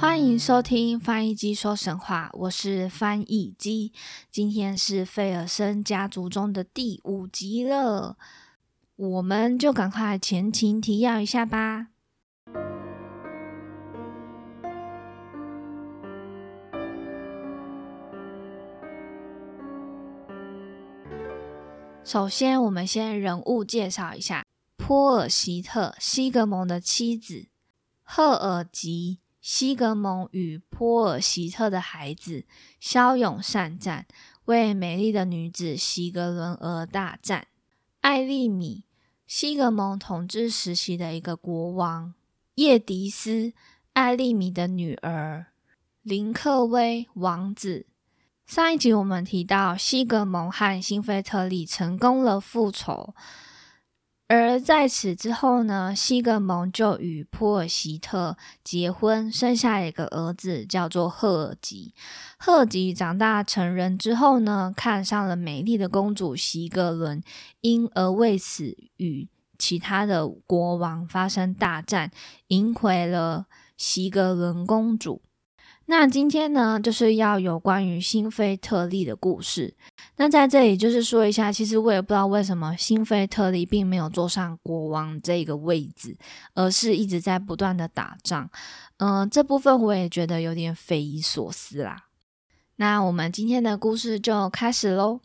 欢迎收听翻译机说神话，我是翻译机。今天是费尔森家族中的第五集了，我们就赶快前情提要一下吧。首先，我们先人物介绍一下：波尔希特，西格蒙的妻子；赫尔吉。西格蒙与波尔希特的孩子骁勇善战，为美丽的女子西格伦而大战。艾利米，西格蒙统治时期的一个国王。叶迪斯，艾利米的女儿。林克威王子。上一集我们提到，西格蒙和辛菲特利成功了复仇。而在此之后呢，西格蒙就与普尔希特结婚，生下一个儿子，叫做赫吉。赫吉长大成人之后呢，看上了美丽的公主西格伦，因而为此与其他的国王发生大战，赢回了西格伦公主。那今天呢，就是要有关于辛菲特利的故事。那在这里就是说一下，其实我也不知道为什么辛菲特利并没有坐上国王这个位置，而是一直在不断的打仗。嗯，这部分我也觉得有点匪夷所思啦。那我们今天的故事就开始喽。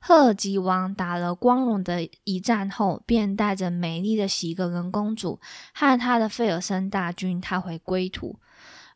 赫尔吉王打了光荣的一战后，便带着美丽的喜格伦公主和他的费尔森大军踏回归途。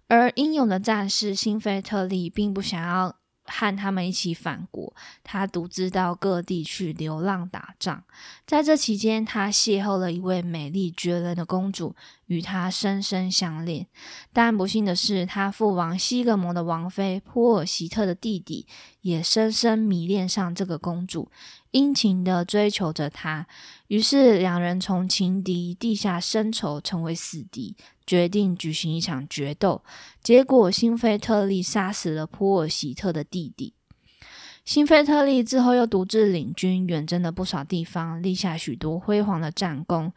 而英勇的战士辛菲特利并不想要和他们一起返国，他独自到各地去流浪打仗。在这期间，他邂逅了一位美丽绝伦的公主，与他深深相恋。但不幸的是，他父王西格蒙的王妃波尔希特的弟弟也深深迷恋上这个公主，殷勤的追求着她。于是，两人从情敌地下深仇，成为死敌。决定举行一场决斗，结果辛菲特利杀死了普尔希特的弟弟。辛菲特利之后又独自领军远征了不少地方，立下许多辉煌的战功，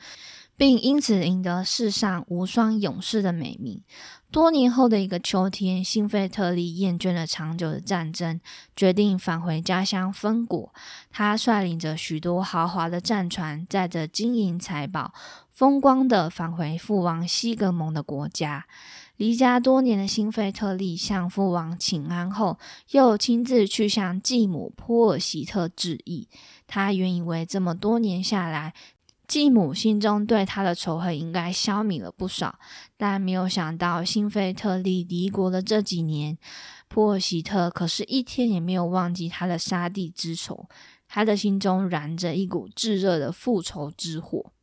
并因此赢得世上无双勇士的美名。多年后的一个秋天，辛菲特利厌倦了长久的战争，决定返回家乡分国。他率领着许多豪华的战船，载着金银财宝，风光地返回父王西格蒙的国家。离家多年的辛菲特利向父王请安后，又亲自去向继母波尔希特致意。他原以为这么多年下来，继母心中对他的仇恨应该消弭了不少，但没有想到，辛菲特利离国的这几年，普尔希特可是一天也没有忘记他的杀弟之仇，他的心中燃着一股炙热的复仇之火。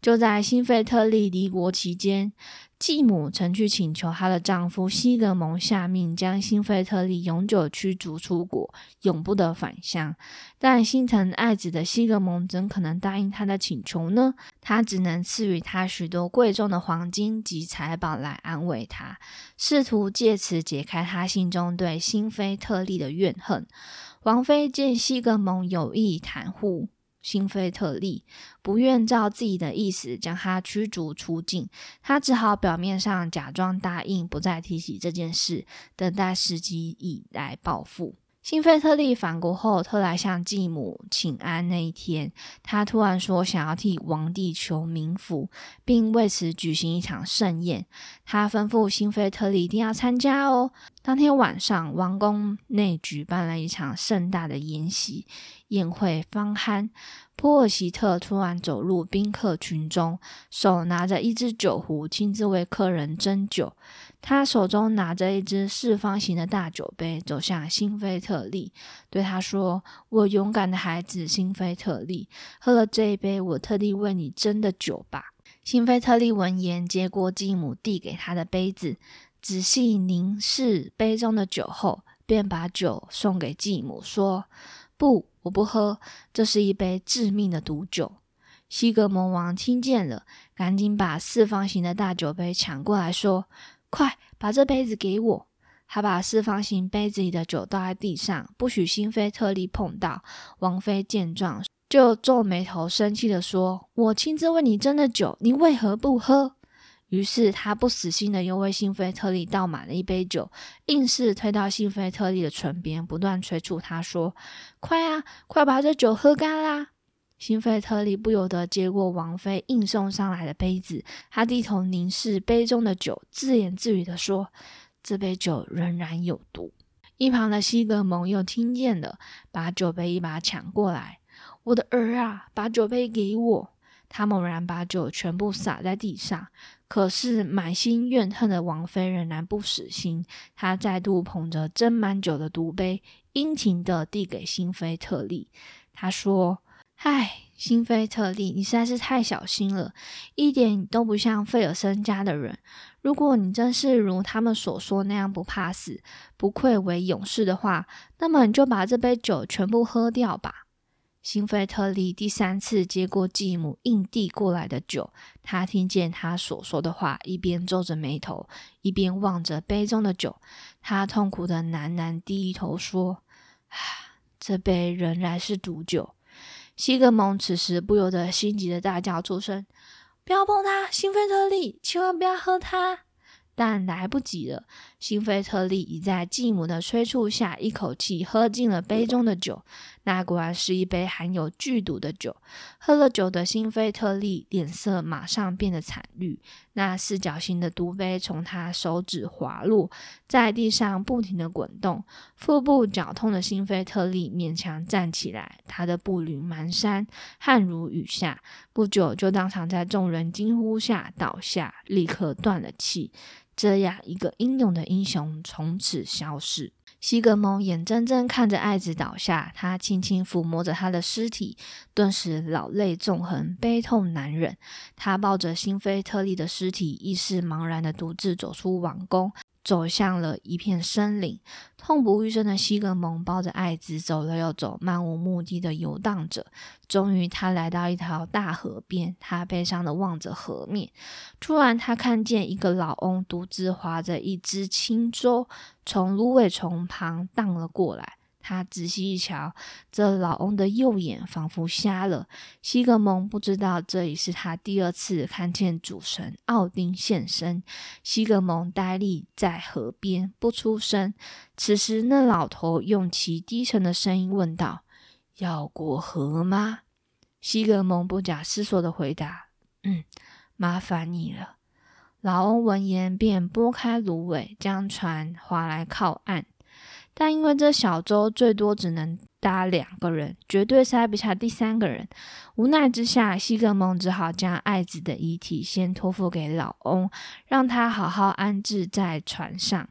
就在辛菲特利离国期间，继母曾去请求她的丈夫西格蒙下命将辛菲特利永久驱逐出国，永不得返乡。但心疼爱子的西格蒙怎可能答应她的请求呢？他只能赐予她许多贵重的黄金及财宝来安慰她，试图借此解开他心中对辛菲特利的怨恨。王妃见西格蒙有意袒护。辛菲特利不愿照自己的意思将他驱逐出境，他只好表面上假装答应，不再提起这件事，等待时机以来报复。辛菲特利返国后，特来向继母请安那一天，他突然说想要替王帝求冥福，并为此举行一场盛宴。他吩咐辛菲特利一定要参加哦。当天晚上，王宫内举办了一场盛大的宴席。宴会方酣，波尔希特突然走入宾客群中，手拿着一只酒壶，亲自为客人斟酒。他手中拿着一只四方形的大酒杯，走向辛菲特利，对他说：“我勇敢的孩子辛菲特利，喝了这一杯我特地为你斟的酒吧。”辛菲特利闻言，接过继母递给他的杯子，仔细凝视杯中的酒后。便把酒送给继母，说：“不，我不喝，这是一杯致命的毒酒。”西格蒙王听见了，赶紧把四方形的大酒杯抢过来，说：“快把这杯子给我！”他把四方形杯子里的酒倒在地上，不许辛菲特利碰到。王妃见状，就皱眉头，生气的说：“我亲自为你斟的酒，你为何不喝？”于是他不死心的又为辛菲特利倒满了一杯酒，硬是推到辛菲特利的唇边，不断催促他说：“快啊，快把这酒喝干啦！”辛菲特利不由得接过王妃硬送上来的杯子，他低头凝视杯中的酒，自言自语的说：“这杯酒仍然有毒。”一旁的西格蒙又听见了，把酒杯一把抢过来：“我的儿啊，把酒杯给我！”他猛然把酒全部洒在地上。可是满心怨恨的王妃仍然不死心，她再度捧着斟满酒的毒杯，殷勤地递给辛菲特利。她说：“唉，辛菲特利，你实在是太小心了，一点都不像费尔森家的人。如果你真是如他们所说那样不怕死、不愧为勇士的话，那么你就把这杯酒全部喝掉吧。”辛菲特利第三次接过继母硬递过来的酒，他听见他所说的话，一边皱着眉头，一边望着杯中的酒。他痛苦的喃喃低头说：“啊，这杯仍然是毒酒。”西格蒙此时不由得心急的大叫出声：“不要碰它，兴奋特利，千万不要喝它！”但来不及了，辛菲特利已在继母的催促下，一口气喝尽了杯中的酒。那果然是一杯含有剧毒的酒。喝了酒的辛菲特利脸色马上变得惨绿。那四角形的毒杯从他手指滑落，在地上不停的滚动。腹部绞痛的辛菲特利勉强站起来，他的步履蹒跚，汗如雨下。不久就当场在众人惊呼下倒下，立刻断了气。这样一个英勇的英雄从此消失。西格蒙眼睁睁看着爱子倒下，他轻轻抚摸着他的尸体，顿时老泪纵横，悲痛难忍。他抱着新菲特利的尸体，意识茫然的独自走出王宫。走向了一片森林，痛不欲生的西格蒙抱着爱子走了又走，漫无目的的游荡着。终于，他来到一条大河边，他悲伤的望着河面。突然，他看见一个老翁独自划着一只轻舟，从芦苇丛旁荡了过来。他仔细一瞧，这老翁的右眼仿佛瞎了。西格蒙不知道这已是他第二次看见主神奥丁现身。西格蒙呆立在河边，不出声。此时，那老头用其低沉的声音问道：“要过河吗？”西格蒙不假思索的回答：“嗯，麻烦你了。”老翁闻言便拨开芦苇，将船划来靠岸。但因为这小舟最多只能搭两个人，绝对塞不下第三个人。无奈之下，西格蒙只好将爱子的遗体先托付给老翁，让他好好安置在船上。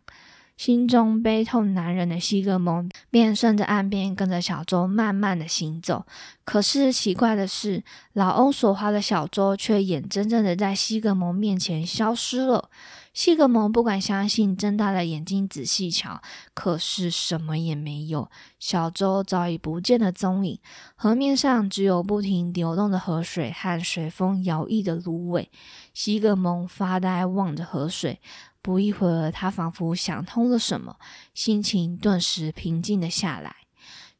心中悲痛难忍的西格蒙便顺着岸边，跟着小舟慢慢的行走。可是奇怪的是，老翁所划的小舟却眼睁睁的在西格蒙面前消失了。西格蒙不敢相信，睁大了眼睛仔细瞧，可是什么也没有。小舟早已不见了踪影，河面上只有不停流动的河水和随风摇曳的芦苇。西格蒙发呆望着河水，不一会儿，他仿佛想通了什么，心情顿时平静了下来。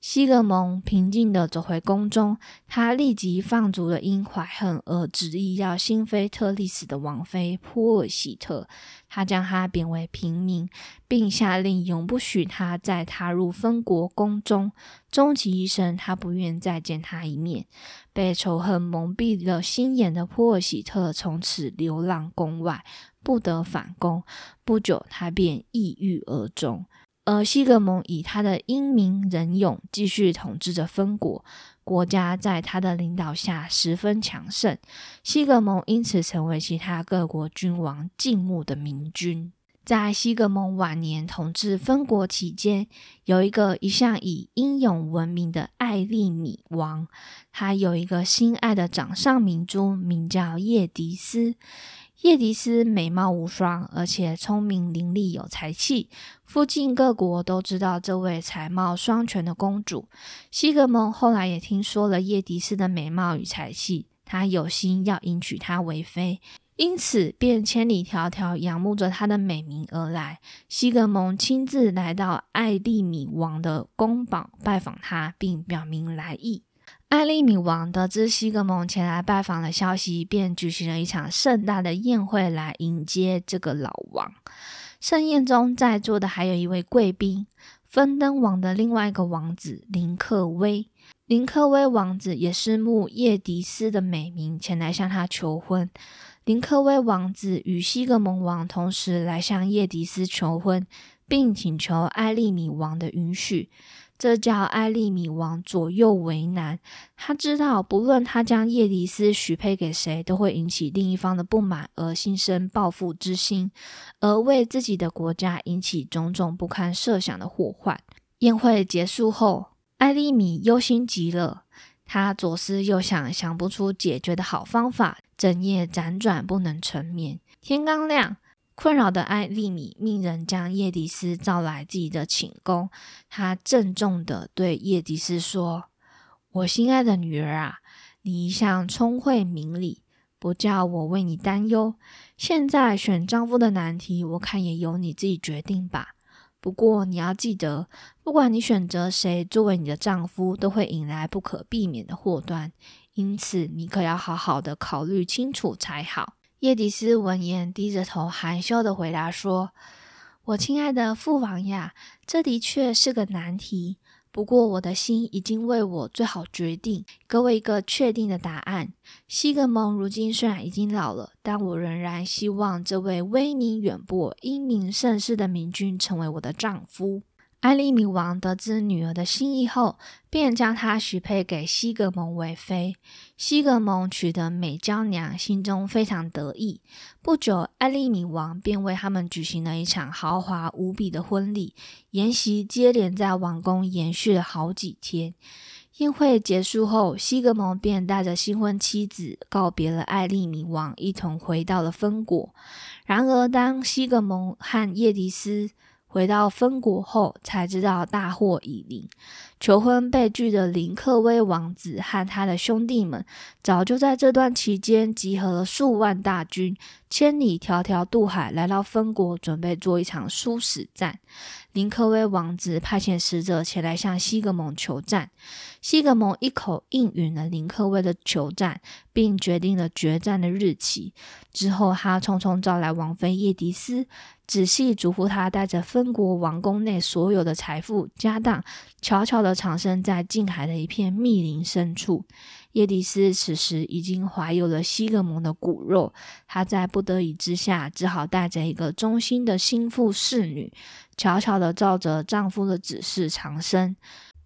西格蒙平静地走回宫中，他立即放逐了因怀恨而执意要新菲特利死的王妃波尔希特。他将她贬为平民，并下令永不许她再踏入分国宫中。终其一生，他不愿再见她一面。被仇恨蒙蔽了心眼的波尔希特，从此流浪宫外，不得返宫。不久，他便抑郁而终。而西格蒙以他的英明仁勇继续统治着分国，国家在他的领导下十分强盛。西格蒙因此成为其他各国君王敬慕的明君。在西格蒙晚年统治分国期间，有一个一向以英勇闻名的艾利米王，他有一个心爱的掌上明珠，名叫叶迪斯。叶迪斯美貌无双，而且聪明伶俐，有才气。附近各国都知道这位才貌双全的公主。西格蒙后来也听说了叶迪斯的美貌与才气，他有心要迎娶她为妃，因此便千里迢迢仰慕着她的美名而来。西格蒙亲自来到艾利米王的宫堡拜访她，并表明来意。艾利米王得知西格蒙前来拜访的消息，便举行了一场盛大的宴会来迎接这个老王。盛宴中在座的还有一位贵宾，芬登王的另外一个王子林克威。林克威王子也是慕叶迪斯的美名前来向他求婚。林克威王子与西格蒙王同时来向叶迪斯求婚，并请求艾利米王的允许。这叫艾利米王左右为难。他知道，不论他将叶迪斯许配给谁，都会引起另一方的不满，而心生报复之心，而为自己的国家引起种种不堪设想的祸患。宴会结束后，艾利米忧心极了，他左思右想，想不出解决的好方法，整夜辗转不能成眠。天刚亮。困扰的艾利米命人将叶迪斯召来自己的寝宫，他郑重地对叶迪斯说：“我心爱的女儿啊，你一向聪慧明理，不叫我为你担忧。现在选丈夫的难题，我看也由你自己决定吧。不过你要记得，不管你选择谁作为你的丈夫，都会引来不可避免的祸端，因此你可要好好的考虑清楚才好。”叶迪斯闻言，低着头，含羞的回答说：“我亲爱的父王呀，这的确是个难题。不过，我的心已经为我最好决定，给我一个确定的答案。西格蒙如今虽然已经老了，但我仍然希望这位威名远播、英明盛世的明君成为我的丈夫。”艾利米王得知女儿的心意后，便将她许配给西格蒙为妃。西格蒙娶得美娇娘，心中非常得意。不久，艾利米王便为他们举行了一场豪华无比的婚礼，筵席接连在王宫延续了好几天。宴会结束后，西格蒙便带着新婚妻子告别了艾利米王，一同回到了分国。然而，当西格蒙和叶迪斯回到分国后，才知道大祸已临。求婚被拒的林克威王子和他的兄弟们，早就在这段期间集合了数万大军，千里迢迢渡海来到分国，准备做一场殊死战。林克威王子派遣使者前来向西格蒙求战，西格蒙一口应允了林克威的求战，并决定了决战的日期。之后，他匆匆召来王妃叶迪斯。仔细嘱咐他，带着分国王宫内所有的财富家当，悄悄地藏身在近海的一片密林深处。叶迪斯此时已经怀有了西格蒙的骨肉，他在不得已之下，只好带着一个忠心的心腹侍女，悄悄地照着丈夫的指示藏身。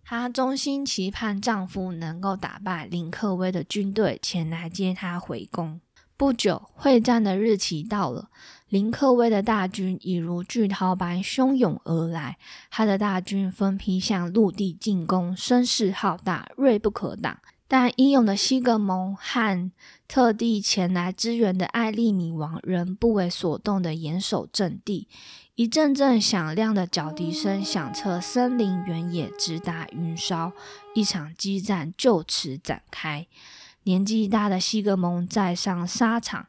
她衷心期盼丈夫能够打败林克威的军队，前来接她回宫。不久，会战的日期到了。林克威的大军已如巨涛般汹涌而来，他的大军分批向陆地进攻，声势浩大，锐不可挡。但英勇的西格蒙和特地前来支援的艾利米王仍不为所动的严守阵地。一阵阵响亮的角笛声响彻森林原野，直达云霄。一场激战就此展开。年纪大的西格蒙再上沙场。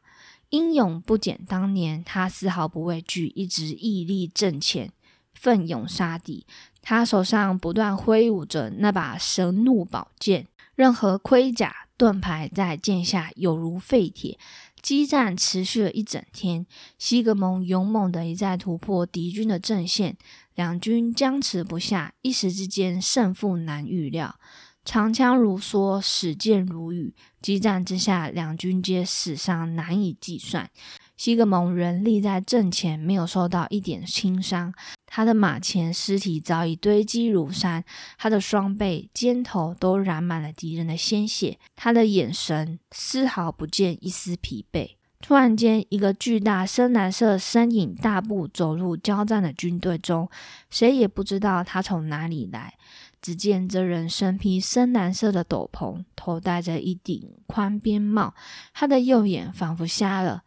英勇不减当年，他丝毫不畏惧，一直屹立阵前，奋勇杀敌。他手上不断挥舞着那把神怒宝剑，任何盔甲盾牌在剑下有如废铁。激战持续了一整天，西格蒙勇猛地一再突破敌军的阵线，两军僵持不下，一时之间胜负难预料。长枪如梭，使剑如雨。激战之下，两军皆死伤难以计算。西格蒙人立在阵前，没有受到一点轻伤。他的马前尸体早已堆积如山，他的双背、肩头都染满了敌人的鲜血。他的眼神丝毫不见一丝疲惫。突然间，一个巨大深蓝色身影大步走入交战的军队中，谁也不知道他从哪里来。只见这人身披深蓝色的斗篷，头戴着一顶宽边帽，他的右眼仿佛瞎了，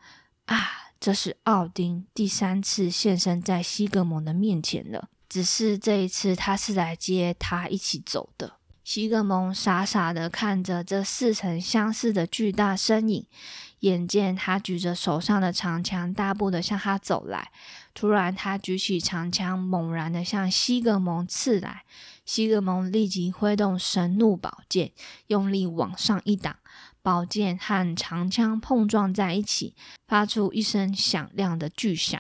啊，这是奥丁第三次现身在西格蒙的面前了。只是这一次他是来接他一起走的。西格蒙傻傻的看着这似曾相识的巨大身影，眼见他举着手上的长枪，大步的向他走来。突然，他举起长枪，猛然的向西格蒙刺来。西格蒙立即挥动神怒宝剑，用力往上一挡，宝剑和长枪碰撞在一起，发出一声响亮的巨响。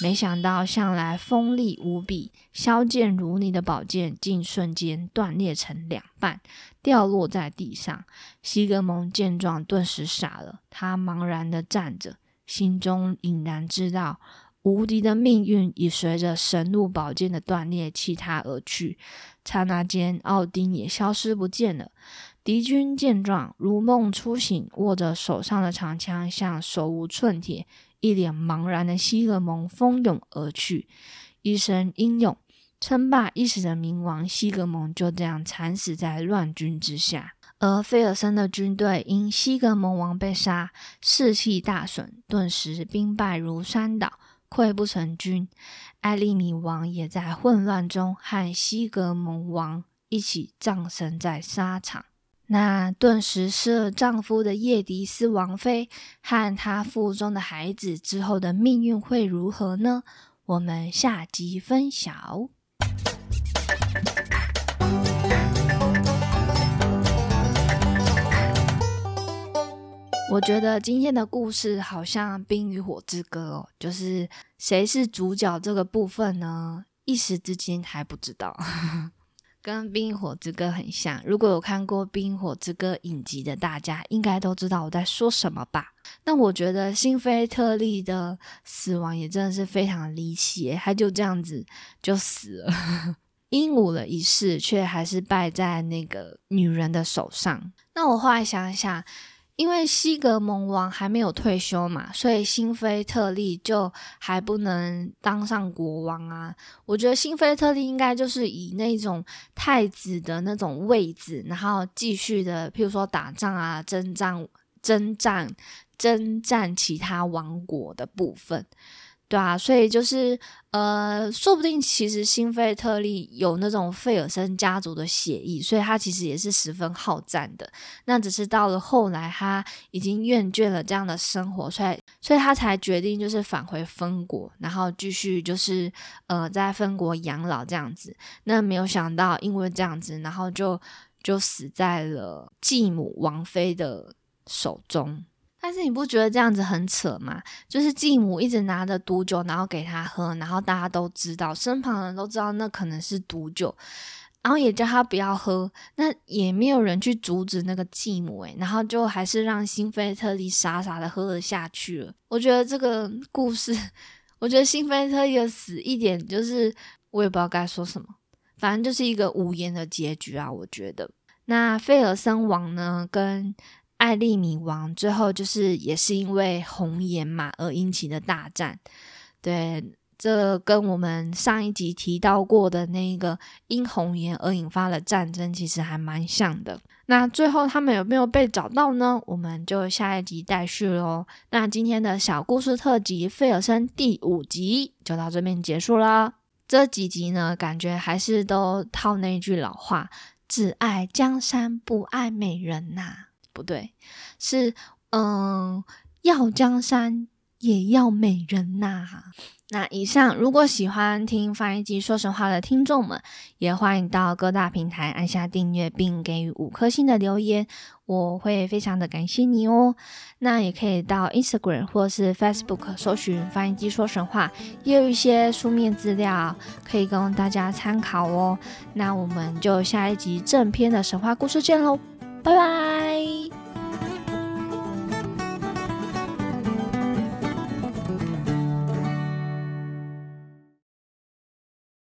没想到，向来锋利无比、削剑如泥的宝剑，竟瞬间断裂成两半，掉落在地上。西格蒙见状，顿时傻了。他茫然的站着，心中隐然知道，无敌的命运已随着神怒宝剑的断裂弃他而去。刹那间，奥丁也消失不见了。敌军见状，如梦初醒，握着手上的长枪，像手无寸铁。一脸茫然的西格蒙蜂拥而去，一声英勇称霸一时的冥王西格蒙就这样惨死在乱军之下。而菲尔森的军队因西格蒙王被杀，士气大损，顿时兵败如山倒，溃不成军。艾利米王也在混乱中和西格蒙王一起葬身在沙场。那顿时失了丈夫的叶迪斯王妃和她腹中的孩子之后的命运会如何呢？我们下集分晓。我觉得今天的故事好像《冰与火之歌》哦，就是谁是主角这个部分呢？一时之间还不知道。跟《冰火之歌》很像，如果有看过《冰火之歌》影集的大家，应该都知道我在说什么吧？那我觉得辛菲特利的死亡也真的是非常离奇，他就这样子就死了，鹦鹉的一世，却还是败在那个女人的手上。那我后来想想。因为西格蒙王还没有退休嘛，所以新菲特利就还不能当上国王啊。我觉得新菲特利应该就是以那种太子的那种位置，然后继续的，譬如说打仗啊、征战、征战、征战其他王国的部分。对啊，所以就是呃，说不定其实辛菲特利有那种费尔森家族的血裔，所以他其实也是十分好战的。那只是到了后来，他已经厌倦了这样的生活，所以所以他才决定就是返回分国，然后继续就是呃在分国养老这样子。那没有想到，因为这样子，然后就就死在了继母王妃的手中。但是你不觉得这样子很扯吗？就是继母一直拿着毒酒，然后给他喝，然后大家都知道，身旁人都知道那可能是毒酒，然后也叫他不要喝，那也没有人去阻止那个继母诶，然后就还是让辛菲特利傻傻的喝了下去了。我觉得这个故事，我觉得辛菲特利的死一点就是我也不知道该说什么，反正就是一个无言的结局啊。我觉得那费尔森王呢，跟艾利米王最后就是也是因为红颜嘛而引起的大战，对，这跟我们上一集提到过的那个因红颜而引发的战争其实还蛮像的。那最后他们有没有被找到呢？我们就下一集待续喽。那今天的小故事特辑《费尔森》第五集就到这边结束啦。这几集呢，感觉还是都套那句老话：只爱江山不爱美人呐。不对，是嗯，要江山也要美人呐。那以上，如果喜欢听翻译机说神话的听众们，也欢迎到各大平台按下订阅，并给予五颗星的留言，我会非常的感谢你哦。那也可以到 Instagram 或是 Facebook 搜寻翻译机说神话，也有一些书面资料可以供大家参考哦。那我们就下一集正片的神话故事见喽。拜拜。